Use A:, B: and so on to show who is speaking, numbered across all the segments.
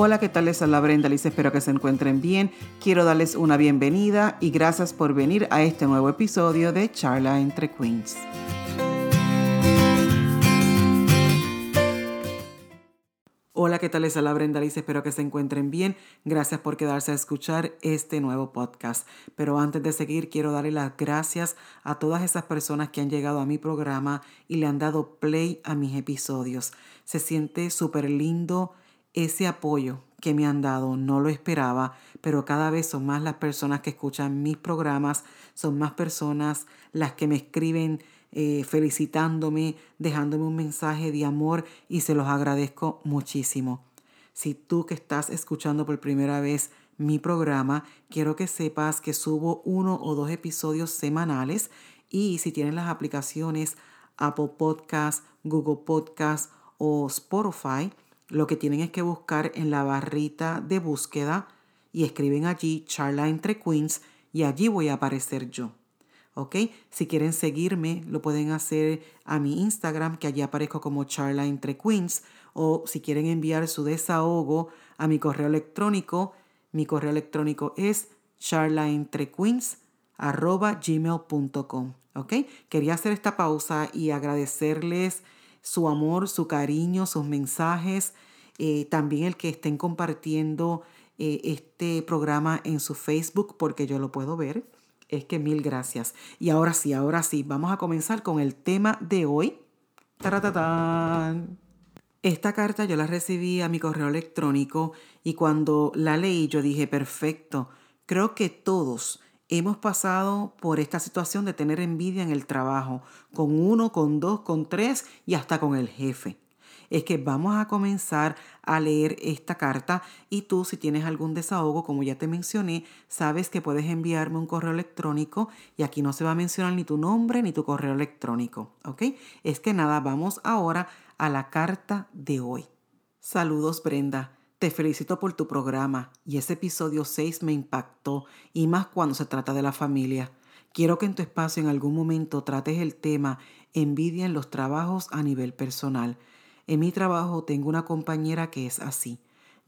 A: Hola, ¿qué tal? Les habla Brenda Liz, espero que se encuentren bien. Quiero darles una bienvenida y gracias por venir a este nuevo episodio de Charla entre Queens. Hola, ¿qué tal? Les habla Brenda Liz, espero que se encuentren bien. Gracias por quedarse a escuchar este nuevo podcast. Pero antes de seguir, quiero darle las gracias a todas esas personas que han llegado a mi programa y le han dado play a mis episodios. Se siente súper lindo ese apoyo que me han dado, no lo esperaba, pero cada vez son más las personas que escuchan mis programas, son más personas las que me escriben eh, felicitándome, dejándome un mensaje de amor y se los agradezco muchísimo. Si tú que estás escuchando por primera vez mi programa, quiero que sepas que subo uno o dos episodios semanales y si tienes las aplicaciones Apple Podcast, Google Podcast o Spotify, lo que tienen es que buscar en la barrita de búsqueda y escriben allí Charla entre Queens y allí voy a aparecer yo. ¿Ok? Si quieren seguirme, lo pueden hacer a mi Instagram, que allí aparezco como Charla entre Queens, o si quieren enviar su desahogo a mi correo electrónico, mi correo electrónico es charlaentrequeens.gmail.com. ¿Ok? Quería hacer esta pausa y agradecerles su amor, su cariño, sus mensajes, eh, también el que estén compartiendo eh, este programa en su Facebook porque yo lo puedo ver. Es que mil gracias. Y ahora sí, ahora sí, vamos a comenzar con el tema de hoy. ¡Taratatán! Esta carta yo la recibí a mi correo electrónico y cuando la leí yo dije, perfecto, creo que todos hemos pasado por esta situación de tener envidia en el trabajo, con uno, con dos, con tres y hasta con el jefe. Es que vamos a comenzar a leer esta carta y tú si tienes algún desahogo, como ya te mencioné, sabes que puedes enviarme un correo electrónico y aquí no se va a mencionar ni tu nombre ni tu correo electrónico, ¿ok? Es que nada, vamos ahora a la carta de hoy. Saludos Brenda. Te felicito por tu programa y ese episodio 6 me impactó y más cuando se trata de la familia. Quiero que en tu espacio en algún momento trates el tema envidia en los trabajos a nivel personal. En mi trabajo tengo una compañera que es así.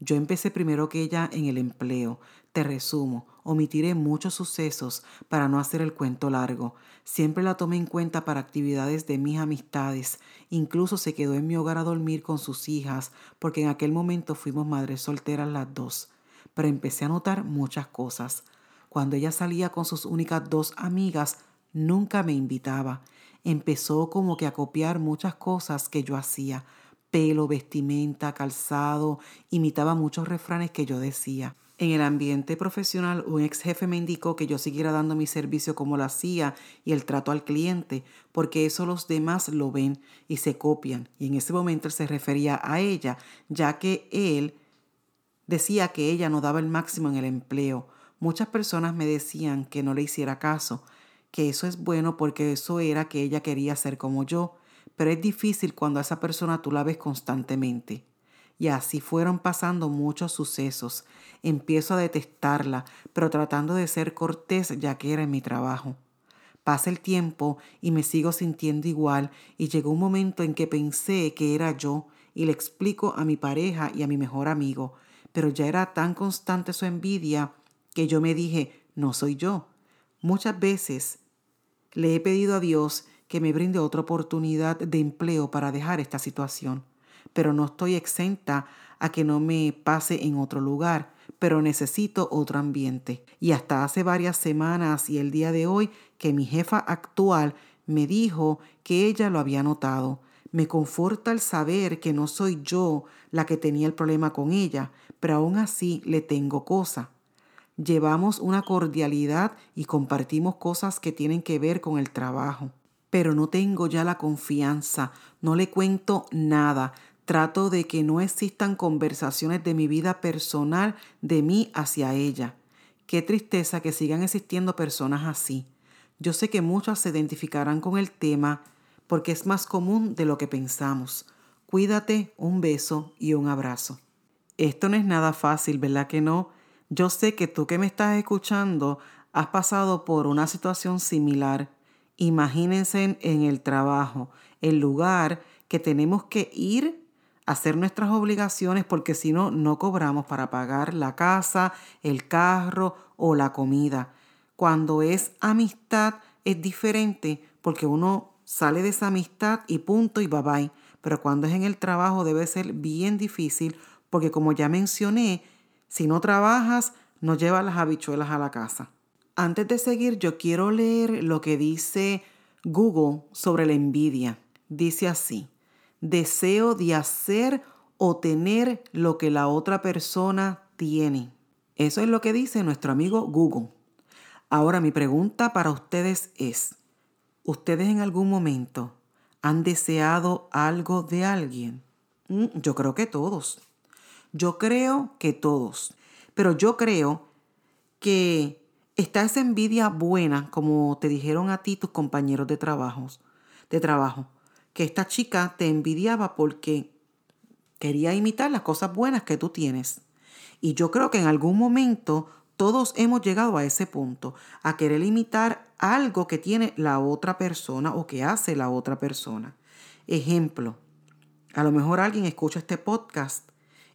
A: Yo empecé primero que ella en el empleo. Te resumo, omitiré muchos sucesos para no hacer el cuento largo. Siempre la tomé en cuenta para actividades de mis amistades. Incluso se quedó en mi hogar a dormir con sus hijas, porque en aquel momento fuimos madres solteras las dos. Pero empecé a notar muchas cosas. Cuando ella salía con sus únicas dos amigas, nunca me invitaba. Empezó como que a copiar muchas cosas que yo hacía pelo, vestimenta, calzado, imitaba muchos refranes que yo decía. En el ambiente profesional, un ex jefe me indicó que yo siguiera dando mi servicio como lo hacía y el trato al cliente, porque eso los demás lo ven y se copian. Y en ese momento él se refería a ella, ya que él decía que ella no daba el máximo en el empleo. Muchas personas me decían que no le hiciera caso, que eso es bueno porque eso era que ella quería ser como yo pero es difícil cuando a esa persona tú la ves constantemente. Y así fueron pasando muchos sucesos. Empiezo a detestarla, pero tratando de ser cortés ya que era en mi trabajo. Pasa el tiempo y me sigo sintiendo igual y llegó un momento en que pensé que era yo y le explico a mi pareja y a mi mejor amigo, pero ya era tan constante su envidia que yo me dije, no soy yo. Muchas veces le he pedido a Dios que me brinde otra oportunidad de empleo para dejar esta situación. Pero no estoy exenta a que no me pase en otro lugar, pero necesito otro ambiente. Y hasta hace varias semanas y el día de hoy que mi jefa actual me dijo que ella lo había notado. Me conforta el saber que no soy yo la que tenía el problema con ella, pero aún así le tengo cosa. Llevamos una cordialidad y compartimos cosas que tienen que ver con el trabajo pero no tengo ya la confianza, no le cuento nada. Trato de que no existan conversaciones de mi vida personal de mí hacia ella. Qué tristeza que sigan existiendo personas así. Yo sé que muchas se identificarán con el tema porque es más común de lo que pensamos. Cuídate, un beso y un abrazo. Esto no es nada fácil, ¿verdad que no? Yo sé que tú que me estás escuchando has pasado por una situación similar Imagínense en el trabajo, el lugar que tenemos que ir hacer nuestras obligaciones porque si no, no cobramos para pagar la casa, el carro o la comida. Cuando es amistad es diferente porque uno sale de esa amistad y punto y bye bye. Pero cuando es en el trabajo debe ser bien difícil porque como ya mencioné, si no trabajas, no llevas las habichuelas a la casa. Antes de seguir, yo quiero leer lo que dice Google sobre la envidia. Dice así, deseo de hacer o tener lo que la otra persona tiene. Eso es lo que dice nuestro amigo Google. Ahora mi pregunta para ustedes es, ¿ustedes en algún momento han deseado algo de alguien? Mm, yo creo que todos. Yo creo que todos. Pero yo creo que está esa envidia buena, como te dijeron a ti tus compañeros de trabajo, de trabajo, que esta chica te envidiaba porque quería imitar las cosas buenas que tú tienes. Y yo creo que en algún momento todos hemos llegado a ese punto, a querer imitar algo que tiene la otra persona o que hace la otra persona. Ejemplo, a lo mejor alguien escucha este podcast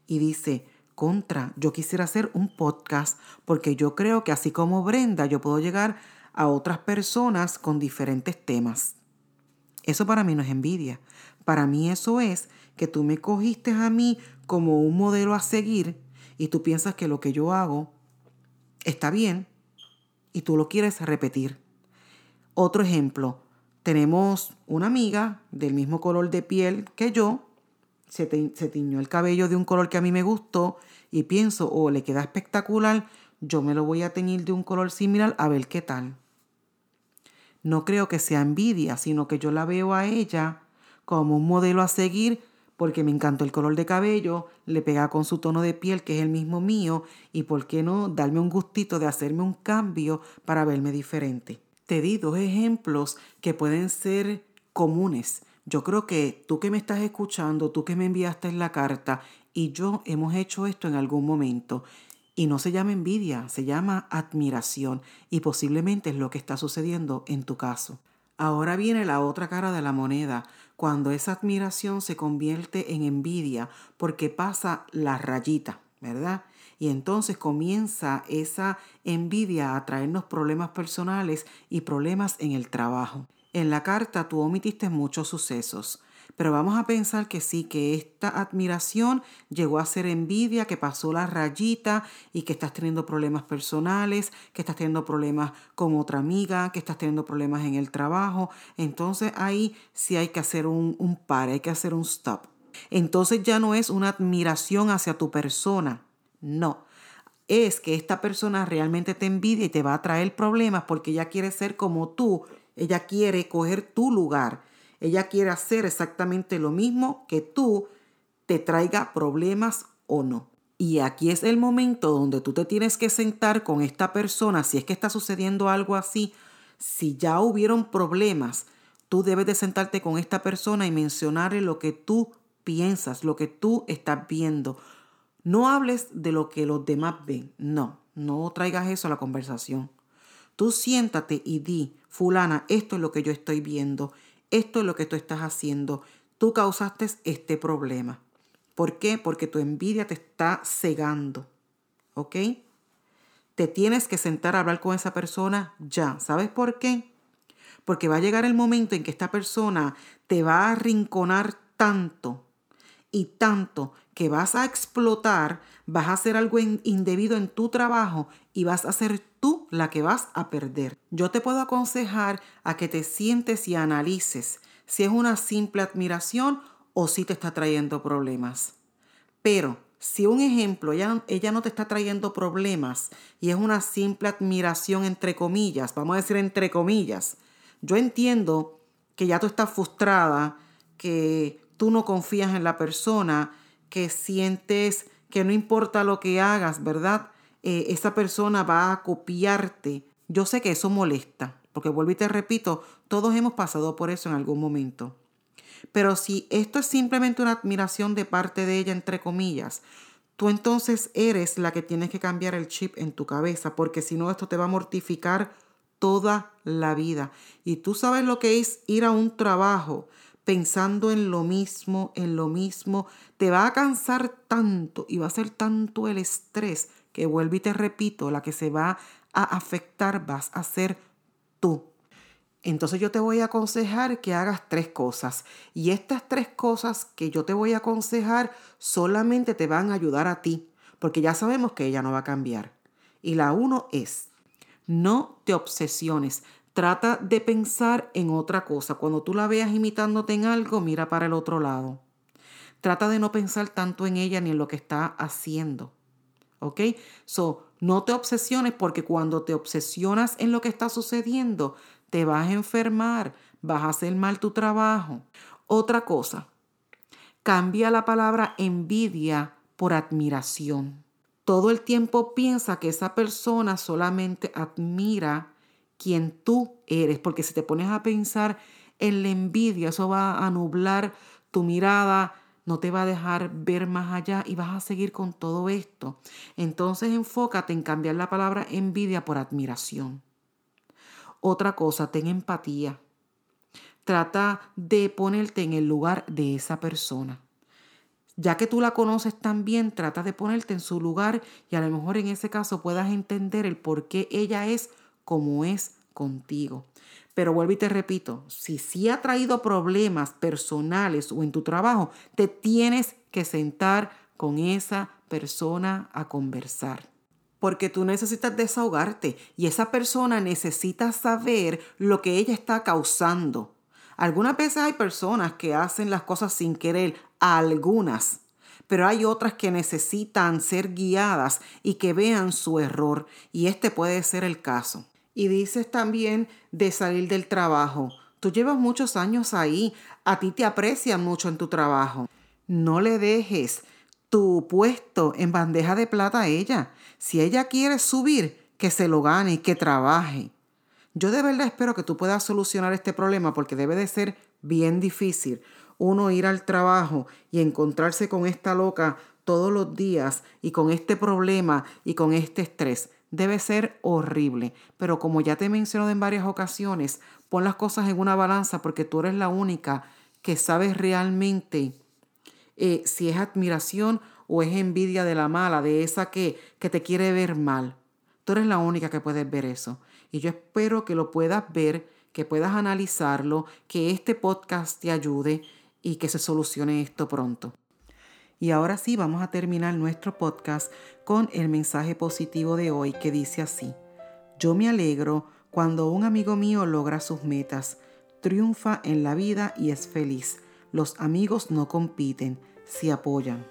A: y dice, contra, yo quisiera hacer un podcast porque yo creo que así como Brenda, yo puedo llegar a otras personas con diferentes temas. Eso para mí no es envidia. Para mí eso es que tú me cogiste a mí como un modelo a seguir y tú piensas que lo que yo hago está bien y tú lo quieres repetir. Otro ejemplo, tenemos una amiga del mismo color de piel que yo se, tiñó el cabello de un color que a mí me gustó y pienso, oh, le queda espectacular, yo me lo voy a teñir de un color similar a ver qué tal. No creo que sea envidia, sino que yo la veo a ella como un modelo a seguir porque me encantó el color de cabello, le pega con su tono de piel que es el mismo mío y por qué no darme un gustito de hacerme un cambio para verme diferente. Te di dos ejemplos que pueden ser comunes, yo creo que tú que me estás escuchando, tú que me enviaste la carta y yo hemos hecho esto en algún momento. Y no se llama envidia, se llama admiración y posiblemente es lo que está sucediendo en tu caso. Ahora viene la otra cara de la moneda, cuando esa admiración se convierte en envidia porque pasa la rayita, ¿verdad? Y entonces comienza esa envidia a traernos problemas personales y problemas en el trabajo. En la carta tú omitiste muchos sucesos, pero vamos a pensar que sí, que esta admiración llegó a ser envidia, que pasó la rayita y que estás teniendo problemas personales, que estás teniendo problemas con otra amiga, que estás teniendo problemas en el trabajo. Entonces ahí sí hay que hacer un, par, hay que hacer un stop. Entonces ya no es una admiración hacia tu persona, no. Es que esta persona realmente te envidia y te va a traer problemas porque ella quiere ser como tú ella quiere coger tu lugar. Ella quiere hacer exactamente lo mismo que tú te traiga problemas o no. Y aquí es el momento donde tú te tienes que sentar con esta persona, si es que está sucediendo algo así, si ya hubieron problemas, tú debes de sentarte con esta persona y mencionarle lo que tú piensas, lo que tú estás viendo. No hables de lo que los demás ven, no, no traigas eso a la conversación. Tú siéntate y di, fulana, esto es lo que yo estoy viendo, esto es lo que tú estás haciendo, tú causaste este problema. ¿Por qué? Porque tu envidia te está cegando. ¿Ok? Te tienes que sentar a hablar con esa persona ya. ¿Sabes por qué? Porque va a llegar el momento en que esta persona te va a arrinconar tanto y tanto que vas a explotar, vas a hacer algo indebido en tu trabajo y vas a ser tú la que vas a perder. Yo te puedo aconsejar a que te sientes y analices si es una simple admiración o si te está trayendo problemas. Pero si un ejemplo, ella, ella no te está trayendo problemas y es una simple admiración entre comillas, vamos a decir entre comillas, yo entiendo que ya tú estás frustrada, que tú no confías en la persona, que sientes que no importa lo que hagas, ¿verdad? Eh, esa persona va a copiarte. Yo sé que eso molesta, porque vuelvo y te repito, todos hemos pasado por eso en algún momento. Pero si esto es simplemente una admiración de parte de ella, entre comillas, tú entonces eres la que tienes que cambiar el chip en tu cabeza, porque si no, esto te va a mortificar toda la vida. Y tú sabes lo que es ir a un trabajo pensando en lo mismo, en lo mismo, te va a cansar tanto y va a ser tanto el estrés que vuelvo y te repito, la que se va a afectar vas a ser tú. Entonces yo te voy a aconsejar que hagas tres cosas. Y estas tres cosas que yo te voy a aconsejar solamente te van a ayudar a ti, porque ya sabemos que ella no va a cambiar. Y la uno es, no te obsesiones. Trata de pensar en otra cosa. Cuando tú la veas imitándote en algo, mira para el otro lado. Trata de no pensar tanto en ella ni en lo que está haciendo. ¿Ok? So, no te obsesiones porque cuando te obsesionas en lo que está sucediendo, te vas a enfermar, vas a hacer mal tu trabajo. Otra cosa, cambia la palabra envidia por admiración. Todo el tiempo piensa que esa persona solamente admira quien tú eres, porque si te pones a pensar en la envidia, eso va a nublar tu mirada, no te va a dejar ver más allá y vas a seguir con todo esto. Entonces enfócate en cambiar la palabra envidia por admiración. Otra cosa, ten empatía. Trata de ponerte en el lugar de esa persona. Ya que tú la conoces tan bien, trata de ponerte en su lugar y a lo mejor en ese caso puedas entender el por qué ella es como es contigo. Pero vuelvo y te repito, si sí ha traído problemas personales o en tu trabajo, te tienes que sentar con esa persona a conversar. Porque tú necesitas desahogarte y esa persona necesita saber lo que ella está causando. Algunas veces hay personas que hacen las cosas sin querer, algunas, pero hay otras que necesitan ser guiadas y que vean su error y este puede ser el caso. Y dices también de salir del trabajo. Tú llevas muchos años ahí, a ti te aprecian mucho en tu trabajo. No le dejes tu puesto en bandeja de plata a ella. Si ella quiere subir, que se lo gane y que trabaje. Yo de verdad espero que tú puedas solucionar este problema porque debe de ser bien difícil uno ir al trabajo y encontrarse con esta loca todos los días y con este problema y con este estrés debe ser horrible. Pero como ya te he mencionado en varias ocasiones, pon las cosas en una balanza porque tú eres la única que sabes realmente eh, si es admiración o es envidia de la mala, de esa que, que te quiere ver mal. Tú eres la única que puedes ver eso. Y yo espero que lo puedas ver, que puedas analizarlo, que este podcast te ayude y que se solucione esto pronto. Y ahora sí, vamos a terminar nuestro podcast con el mensaje positivo de hoy que dice así. Yo me alegro cuando un amigo mío logra sus metas, triunfa en la vida y es feliz. Los amigos no compiten, se apoyan.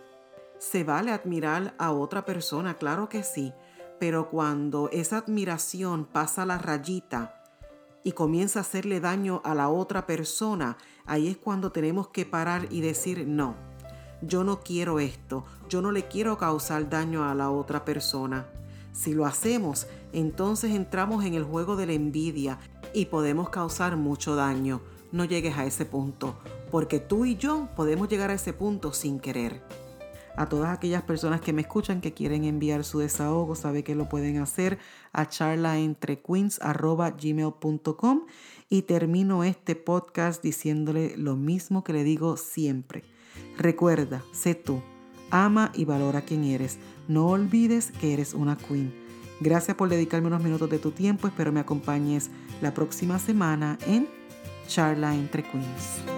A: Se vale admirar a otra persona, claro que sí, pero cuando esa admiración pasa la rayita y comienza a hacerle daño a la otra persona, ahí es cuando tenemos que parar y decir no yo no quiero esto, yo no le quiero causar daño a la otra persona. Si lo hacemos, entonces entramos en el juego de la envidia y podemos causar mucho daño. No llegues a ese punto, porque tú y yo podemos llegar a ese punto sin querer. A todas aquellas personas que me escuchan que quieren enviar su desahogo, sabe que lo pueden hacer a charlaentrequeens.gmail.com y termino este podcast diciéndole lo mismo que le digo siempre Recuerda, sé tú, ama y valora quien eres. No olvides que eres una queen. Gracias por dedicarme unos minutos de tu tiempo. Espero me acompañes la próxima semana en Charla entre Queens.